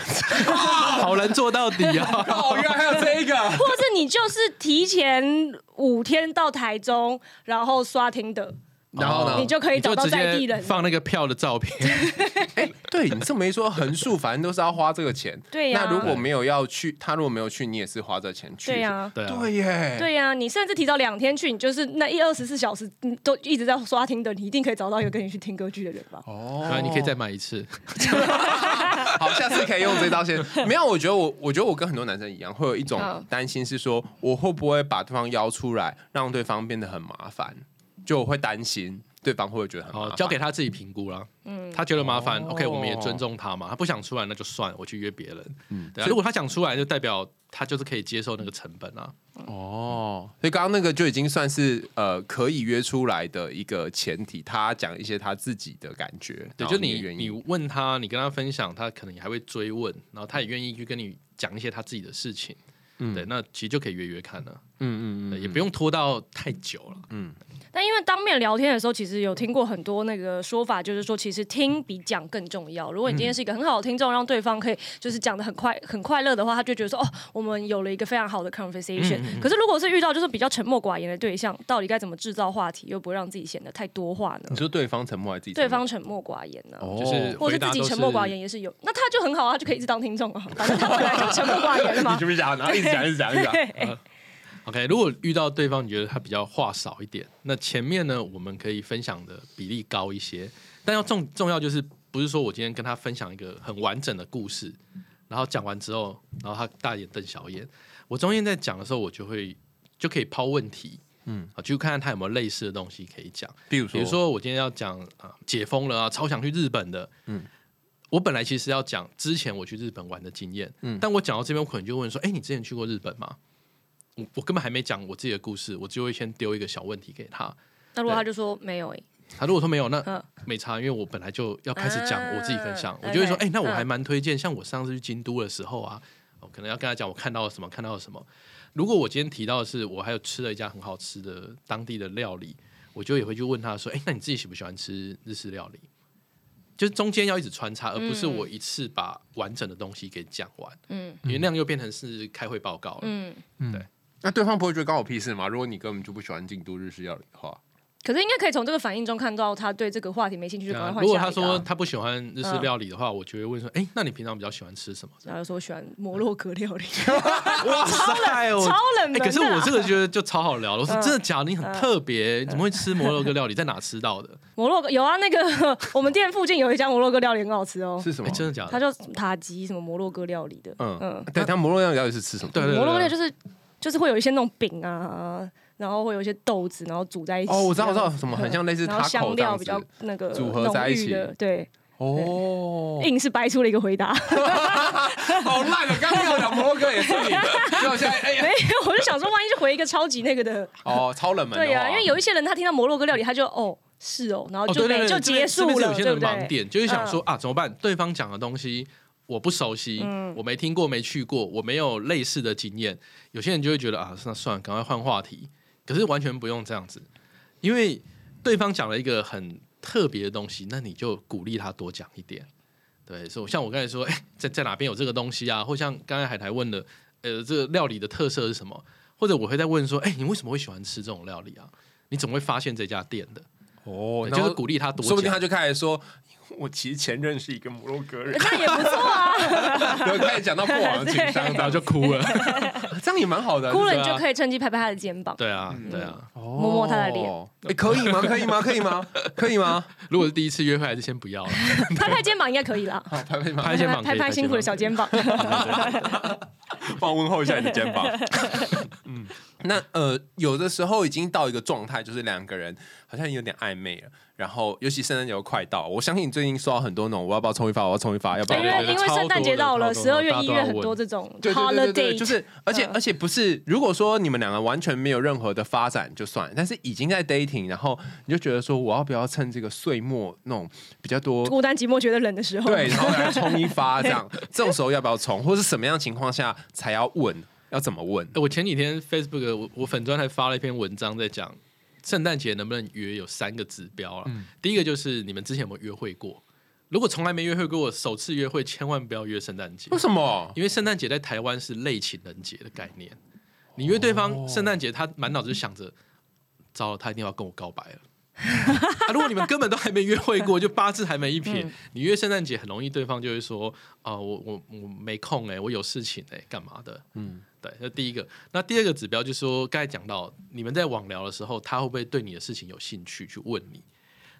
[LAUGHS] 好人做到底啊！哦，原来还有这个。或者是你就是提前五天到台中，然后刷听的，然后呢你就可以找到在地人。放那个票的照片，[LAUGHS] 哎，对你这么一说，横竖反正都是要花这个钱。对呀那如果没有要去，他如果没有去，你也是花这钱去。对呀、对啊，对耶。对呀、你甚至提早两天去，你就是那一二十四小时，你都一直在刷听的，你一定可以找到一个跟你去听歌剧的人吧？哦对啊，你可以再买一次。[LAUGHS] 好，下次可以用这招先。没有，我觉得我，我觉得我跟很多男生一样，会有一种嗯担心，是说我会不会把对方邀出来，让对方变得很麻烦，就我会担心对方会不会觉得很麻好，烦。交给他自己评估啦。嗯，他觉得麻烦哦，OK，我们也尊重他嘛。他不想出来，那就算，我去约别人。嗯对啊，如果他想出来，就代表他就是可以接受那个成本啊。哦，所以刚刚那个就已经算是呃可以约出来的一个前提，他讲一些他自己的感觉，对，然后就你你问他，你跟他分享，他可能也还会追问，然后他也愿意去跟你讲一些他自己的事情。嗯对，那其实就可以约约看了，嗯嗯嗯，也不用拖到太久了。嗯但因为当面聊天的时候，其实有听过很多那个说法，就是说其实听比讲更重要。如果你今天是一个很好的听众，让对方可以就是讲的很快很快乐的话，他就觉得说哦，我们有了一个非常好的 conversation。可是如果是遇到就是比较沉默寡言的对象，到底该怎么制造话题，又不会让自己显得太多话呢你？说对方沉默还是自己沉对默？方沉默寡言呢、哦就是或者是自己沉默寡言也是有，那他就很好啊，他就可以一直当听众啊，反正他本来就沉默寡言了嘛 [LAUGHS] 你。是不是讲，然后一直讲，一直讲，一直讲。[LAUGHS] OK，如果遇到对方你觉得他比较话少一点，那前面呢我们可以分享的比例高一些，但要重重要就是不是说我今天跟他分享一个很完整的故事，然后讲完之后，然后他大眼瞪小眼，我中间在讲的时候，我就会就可以抛问题，嗯，啊，就看看他有没有类似的东西可以讲。比如说，比如说我今天要讲啊解封了啊，超想去日本的，嗯。我本来其实要讲之前我去日本玩的经验，嗯，但我讲到这边，我可能就问说：“哎、你之前去过日本吗？”我我根本还没讲我自己的故事，我就会先丢一个小问题给他。那如果他就说没有哎、他如果说没有，那嗯没差，因为我本来就要开始讲我自己分享，啊我就会说：“哎、那我还嗯蛮推荐，像我上次去京都的时候啊，我可能要跟他讲我看到了什么，看到了什么。如果我今天提到的是我还有吃了一家很好吃的当地的料理，我就也会去问他说：“哎、那你自己喜不喜欢吃日式料理？”就是中间要一直穿插，而不是我一次把完整的东西给讲完，嗯因为那样又变成是开会报告了。嗯。那对方不会觉得关我屁事吗？如果你根本就不喜欢京都日式料理的话，可是应该可以从这个反应中看到他对这个话题没兴趣，就赶快啊如果他换下一个啊。说他不喜欢日式料理的话，我就会问说：“哎、那你平常比较喜欢吃什么然后说喜欢摩洛哥料理，？” [LAUGHS] 哇塞，我超冷门的可是我这个觉得就超好聊了。我说嗯真的假的？你很特别，你怎么会吃摩洛哥料理？在哪吃到的？[LAUGHS] 摩洛哥有啊，那个我们店附近有一家摩洛哥料理很好吃哦，是什么哎，？真的假的？它叫塔吉什么摩洛哥料理的。嗯嗯对，他摩洛哥料理是吃什么？对对对，摩洛哥料理就是就是会有一些那种饼啊，然后会有一些豆子，然后煮在一起。哦，我知道，我知道，什么很像类似然后 taco 香这样子料比较那个组合在一起浓郁的，对，哦，硬是掰出了一个回答。[LAUGHS] 好烂啊！刚刚要讲摩洛哥也是你，结果现在哎呀，没有，我就想说，万一就回一个超级那个的，哦，超冷门。对呀、因为有一些人他听到摩洛哥料理，他就哦是哦，然后哦，就没、对对对，就这边结束了，这边是有些对不对？人盲点，就是想说啊，怎么办？对方讲的东西我不熟悉，嗯我没听过，没去过，我没有类似的经验。有些人就会觉得啊，那算了，赶快换话题。可是完全不用这样子，因为对方讲了一个很特别的东西，那你就鼓励他多讲一点。对，所以像我刚才说，哎、在在哪边有这个东西啊？或像刚才海苔问的，呃，这个料理的特色是什么？或者我会再问说，哎、你为什么会喜欢吃这种料理啊？你怎么会发现这家店的？哦，对然后就是鼓励他多说不定他就开始说，我其实前任是一个摩洛哥人，那也不错啊，[LAUGHS] 然后开始讲到过往的情 [LAUGHS] 商，然后就哭了，这样也蛮好的。哭了你就可以趁机拍拍他的肩膀。对啊，对啊。摸摸他的脸哦，哎，可以吗？可以吗？可以吗？[LAUGHS] 可以吗？如果是第一次约会，还是先不要了。拍拍肩膀应该可以啦，好，拍拍？拍肩膀拍拍辛苦的小肩膀。帮我问候一下你的肩膀。嗯，那呃，有的时候已经到一个状态，就是两个人好像有点暧昧了。然后，尤其圣诞节又快到，我相信你最近收到很多那种，我要不要冲一发？我要冲一发，要不要？因为因为圣诞节到了，十二月、一月很多这这种对对对对就是，而且、嗯而且不是，如果说你们两个完全没有任何的发展就算了，但是已经在 dating，然后你就觉得说，我要不要趁这个岁末那种比较多孤单寂寞觉得冷的时候，对，然后来 [LAUGHS] 冲一发这样，这种时候要不要冲，或是什么样情况下才要问，要怎么问？我前几天 Facebook 我我粉专还发了一篇文章，在讲圣诞节能不能约有三个指标啊。第一个就是你们之前有没有约会过？如果从来没约会过，首次约会千万不要约圣诞节为，什么？因为圣诞节在台湾是类情人节的概念。你约对方圣诞节，他满脑子就想着，糟了，他一定要跟我告白了。[LAUGHS] 啊，如果你们根本都还没约会过，就八字还没一撇，嗯你约圣诞节很容易对方就会说，啊、我我我没空哎、我有事情哎、干嘛的？嗯，对，那第一个。那第二个指标就是说，刚才讲到，你们在网聊的时候，他会不会对你的事情有兴趣去问你？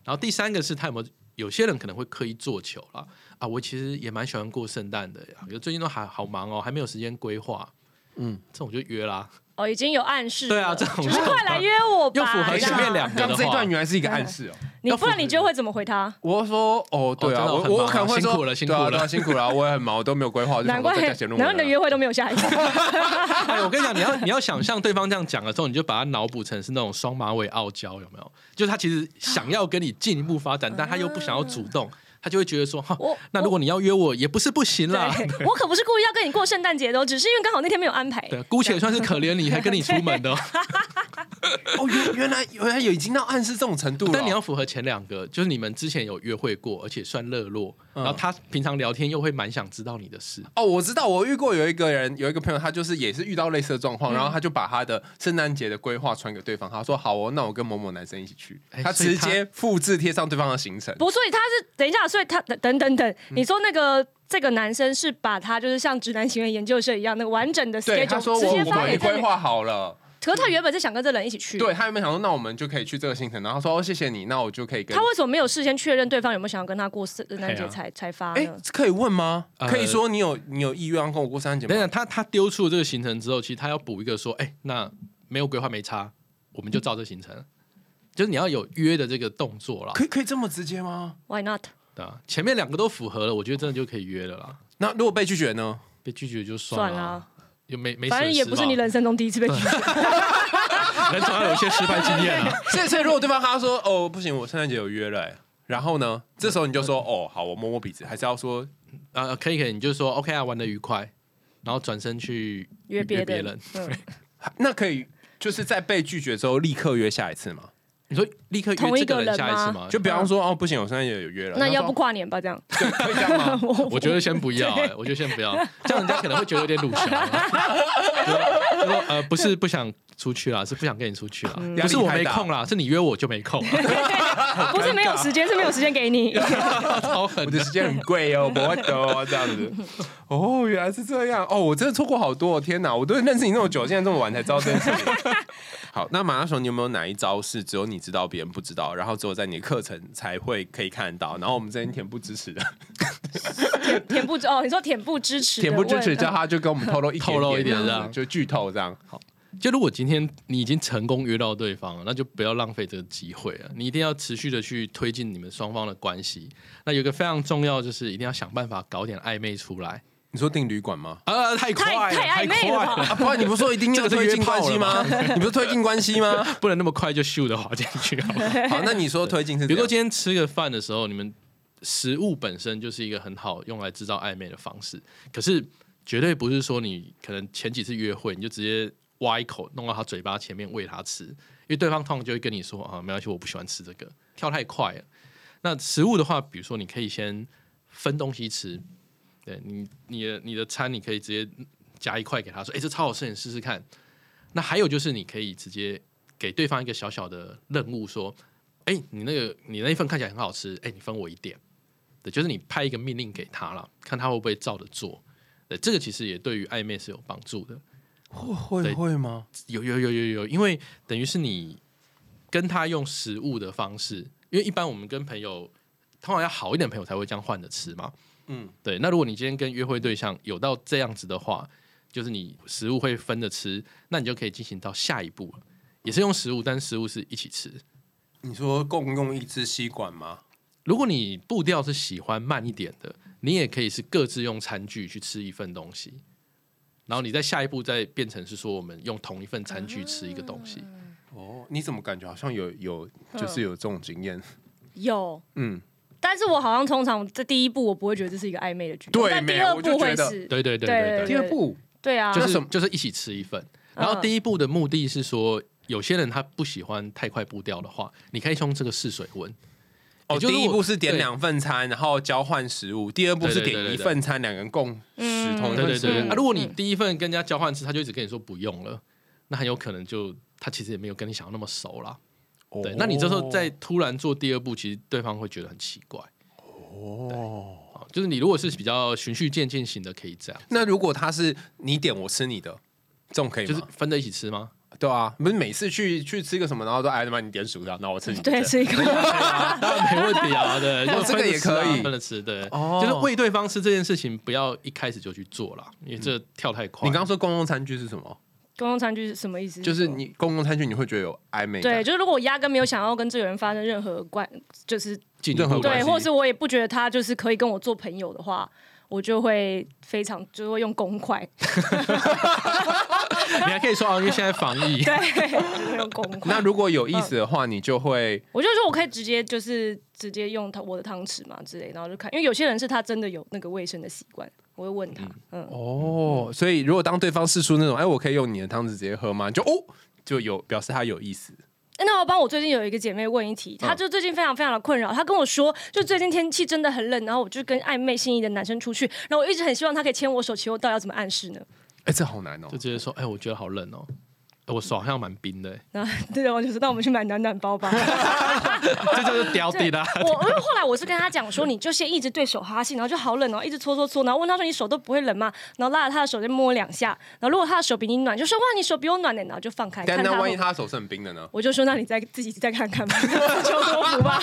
然后第三个是他有没有，有些人可能会刻意做球啦。啊，我其实也蛮喜欢过圣诞的呀，有最近都还好忙哦，还没有时间规划。嗯嗯，这种就约啦，哦，已经有暗示了，对啊这种就是快来约我吧，又符合前面两个这一段原来是一个暗示哦。你不然你就会怎么回他？我说哦，对啊，我我可能会说辛苦了辛苦了辛苦了，我也很忙，我都没有规划，我就想难怪写论难怪你的。约会都没有下一次。[LAUGHS] 哎，我跟你讲，你要你要想象对方这样讲的时候，你就把他脑补成是那种双马尾傲娇，有没有？就是他其实想要跟你进一步发展，但他又不想要主动，他就会觉得说，哈，那如果你要约我，也不是不行啦。我可不是故意要跟你过圣诞节的哦，只是因为刚好那天没有安排。对，姑且算是可怜你，还跟你出门的哦。[LAUGHS] 哦，原原来原来有已经到暗示这种程度了。但你要符合前两个，就是你们之前有约会过，而且算热络，然后他平常聊天又会蛮想知道你的事。哦，我知道，我遇过有一个人，有一个朋友，他就是也是遇到类似的状嗯况，然后他就把他的圣诞节的规划传给对方，他说好哦，那我跟某某男生一起去，他哎他直接复制贴上对方的行程。不，所以他是等一下，所以他等等等等，你说那个这个男生是把他就是像直男行为研究社一样那个完整的对，他说 schedule 直接发给规。划好了。可是他原本是想跟这人一起去，对他原本想说，那我们就可以去这个行程，然后他说哦，谢谢你，那我就可以跟他。为什么没有事先确认对方有没有想要跟他过圣诞哎呀节才才发哎呢？，可以问吗？呃可以说你有你有意愿要跟我过圣诞节吗？等等，他他丢出了这个行程之后，其实他要补一个说，哎、那没有规划没差，我们就照这行程。就是你要有约的这个动作啦，可以可以这么直接吗？Why not？对啊，前面两个都符合了，我觉得真的就可以约了啦。那如果被拒绝呢？被拒绝就算了啊，没没反正也不是你人生中第一次被 [LAUGHS] 拒绝。人总要有一些失败经验啊。所以所以如果对方他说哦不行，我圣诞节有约了、欸然后呢，这时候你就说哦好，我摸摸鼻子，还是要说啊，可以可以，你就说 OK 啊，玩的愉快，然后转身去约别别人人。嗯 [LAUGHS] 那可以就是在被拒绝之后立刻约下一次吗？你说立刻约同一这个人人下一次吗？就比方说哦不行，我现在也有约了，那要不跨年吧？这样 [LAUGHS] 对可以这样吗？[LAUGHS] 我觉得先不要、哎，我觉得先不要，这样人家可能会觉得有点鲁小。就说呃，不是不想出去啦，是不想跟你出去啦，嗯不是我没空啦，是你约我就没空啦，不是没有时间，是没有时间给你。[LAUGHS] 超狠我的时间很贵哦，我懂这样子。哦，原来是这样哦，我真的错过好多，天哪！我都认识你那么久，现在这么晚才知道这件事情。好，那马拉松，你有没有哪一招是只有你知道，别人不知道，然后只有在你的课程才会可以看到？然后我们这边恬不支持的，[LAUGHS] 恬不哦，你说恬不支持的问，田不支持，叫他就跟我们透露一点透露一点这样子，这样就剧透这样。好就如果今天你已经成功约到对方了，那就不要浪费这个机会了。你一定要持续的去推进你们双方的关系。那有一个非常重要，就是一定要想办法搞点暧昧出来。你说订旅馆吗？啊，太快了，太暧昧了啊，不然你不是说一定要推进关系吗？[LAUGHS] 你不是推进关系吗？不能那么快就咻的滑进去。好不好好，那你说推进是？比如说今天吃个饭的时候，你们食物本身就是一个很好用来制造暧昧的方式，可是绝对不是说你可能前几次约会你就直接挖一口弄到他嘴巴前面喂他吃，因为对方通常就会跟你说啊，没关系，我不喜欢吃这个，跳太快了。那食物的话，比如说你可以先分东西吃，对你你的你的餐你可以直接夹一块给他说，哎、这超好吃，你试试看。那还有就是你可以直接给对方一个小小的任务，说，哎、你那个你那一份看起来很好吃，哎、你分我一点。对，就是你派一个命令给他了，看他会不会照着做。对，这个其实也对于暧昧是有帮助的。会会对会吗？有有有有有，因为等于是你跟他用食物的方式，因为一般我们跟朋友，通常要好一点的朋友才会这样换着吃嘛。嗯，对。那如果你今天跟约会对象有到这样子的话，就是你食物会分着吃，那你就可以进行到下一步了，也是用食物，但食物是一起吃。你说共用一支吸管吗？如果你步调是喜欢慢一点的，你也可以是各自用餐具去吃一份东西，然后你在下一步再变成是说我们用同一份餐具吃一个东西。哦，你怎么感觉好像有有就是有这种经验？有，嗯，但是我好像通常在第一步我不会觉得这是一个暧昧的举动，对但第二没有我就觉得步会是，对对对对第二步对啊，就是什么就是一起吃一份。然后嗯第一步的目的是说，有些人他不喜欢太快步调的话，你可以用这个试水温。哦，就是第一步是点对两份餐，然后交换食物；第二步是点一份餐，两个人共食嗯同一份食物。对对对对。嗯啊，如果你嗯第一份跟人家交换吃，他就一直跟你说不用了，那很有可能就他其实也没有跟你想的那么熟啦。对，那你这时候再突然做第二步，其实对方会觉得很奇怪。哦，啊，就是你如果是比较循序渐进型的，可以这样，那如果他是你点我吃你的，这种可以吗？就是分着一起吃吗？对啊，不是每次去去吃个什么，然后都哎他妈你点薯条，然后我吃你的。对，吃一个。当然没问题啊，[LAUGHS] 对，就这个也可以分着吃，对，哦就是喂对方吃这件事情，不要一开始就去做了，因为这跳太快。你刚刚说公共餐具是什么？公共餐具是什么意思？就是你公共餐具你会觉得有暧昧感。对，就是如果我压根没有想要跟这个人发生任何关，就是任何关对，或是我也不觉得他就是可以跟我做朋友的话，我就会非常就会用公筷，[LAUGHS] 你还可以说啊，因为现在防疫，[LAUGHS] 对，就会用公筷。那如果有意思的话，你就会我就说我可以直接就是直接用他我的汤匙嘛之类，然后就看，因为有些人是他真的有那个卫生的习惯，我会问他，嗯，哦。所以如果当对方试出那种，哎，我可以用你的汤匙直接喝吗？就哦，就有表示他有意思。欸那我帮我最近有一个姐妹问一题，她就最近非常非常的困扰，她跟我说，就最近天气真的很冷，然后我就跟暧昧心仪的男生出去，然后我一直很希望他可以牵我手，请问我到底要怎么暗示呢？哎，这好难哦就。直接说，哎，我觉得好冷哦，哎我手好像蛮冰的，[LAUGHS] 然后对的，我就说那我们去买暖暖包吧。[LAUGHS] [LAUGHS] 这就是屌底啦。我因为后来我是跟他讲说，你就先一直对手哈气，然后就好冷哦，一直搓搓搓，然后问他说你手都不会冷吗？然后拉着他的手再摸两下，然后如果他的手比你暖，就说哇你手比我暖呢，然后就放开。但那万一他的手是很冰的呢？我就说那你再自己再看看吧，求多福吧。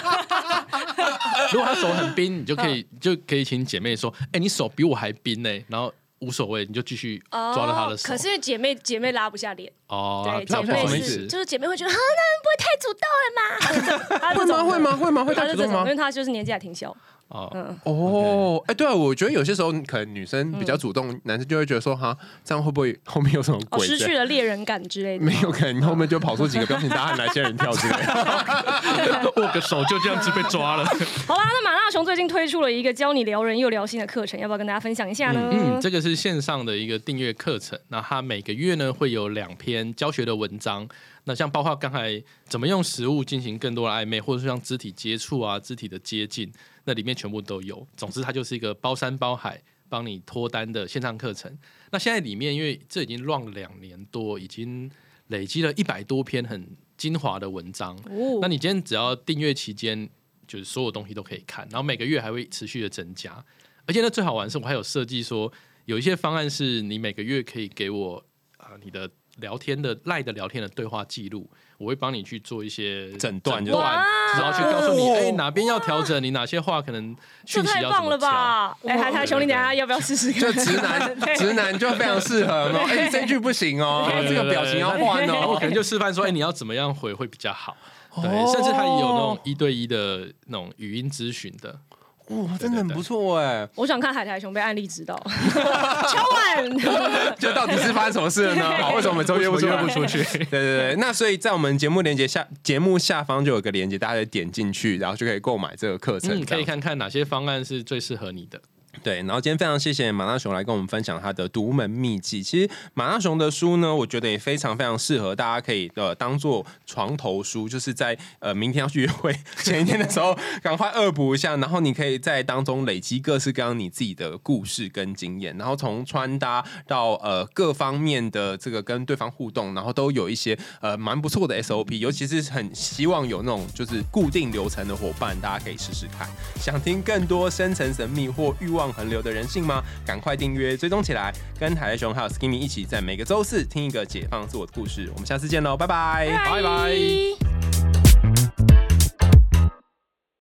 如果他手很冰，你就可以就可以请姐妹说，哎，你手比我还冰呢，然后无所谓，你就继续抓着他的手。可是姐妹姐妹拉不下脸，哦，对，那姐妹是就是姐妹会觉得啊，那不会太主动了吗？她会吗？会？吗？会吗？会她是这种，太主动吗因？为她就是年纪还挺小，哦，嗯，哦，哎，对啊，我觉得有些时候可能女生比较主动，男生就会觉得说，哈，这样会不会 [LAUGHS] 后面有什么哦，鬼在？失去了猎人感之类的。没有，可能你后面就跑出几个彪形大汉来仙人跳之类的。[LAUGHS] 握个手就这样子被抓了。[LAUGHS] 好啦，那马大雄最近推出了一个教你撩人又撩心的课程，要不要跟大家分享一下呢？嗯，这个是线上的一个订阅课程，那它每个月呢会有两篇教学的文章。那像包括刚才怎么用食物进行更多的暧昧，或者是像肢体接触啊、肢体的接近，那里面全部都有。总之，它就是一个包山包海帮你脱单的线上课程。那现在里面，因为这已经 run 了两年多，已经累积了一百多篇很精华的文章。哦那你今天只要订阅期间，就是所有东西都可以看，然后每个月还会持续的增加。而且呢，最好玩是我还有设计说，有一些方案是你每个月可以给我啊、你的聊天的赖的聊天的对话记录，我会帮你去做一些诊断就诊断，然后去告诉你，哎、哪边要调整，你哪些话可能这讯息要怎么讲。吧！哎，海苔兄，弟等下要不要试试看？就直男，[LAUGHS] 直男就非常适合哦。哎，这句不行哦，这个表情要换哦我可。能就示范说，哎、你要怎么样回会比较好。对，哦甚至他也有那种一对一的那种语音咨询的，哇，真的很不错哎。我想看海苔熊被案例指导，[LAUGHS] 敲碗。[LAUGHS] 就到底是发生什么事了呢？好，[LAUGHS] 为什么我们周约不出约不出去？对对对，那所以在我们节目连接下节目下方就有个连接，大家可以点进去，然后就可以购买这个课程。嗯，可以看看哪些方案是最适合你的。对，然后今天非常谢谢马大雄来跟我们分享他的独门秘籍。其实马大雄的书呢，我觉得也非常非常适合大家可以呃当做床头书，就是在呃明天要去约会前一天的时候，赶快恶补一下，然后你可以在当中累积各式各样你自己的故事跟经验，然后从穿搭到呃各方面的这个跟对方互动，然后都有一些呃蛮不错的 SOP，尤其是很希望有那种就是固定流程的伙伴，大家可以试试看。想听更多深层神秘或欲望横流的人性吗？赶快订阅追踪起来，跟海苔熊还有 Skimmy 一起在每个周四听一个解放自我的故事。我们下次见喽，拜拜拜拜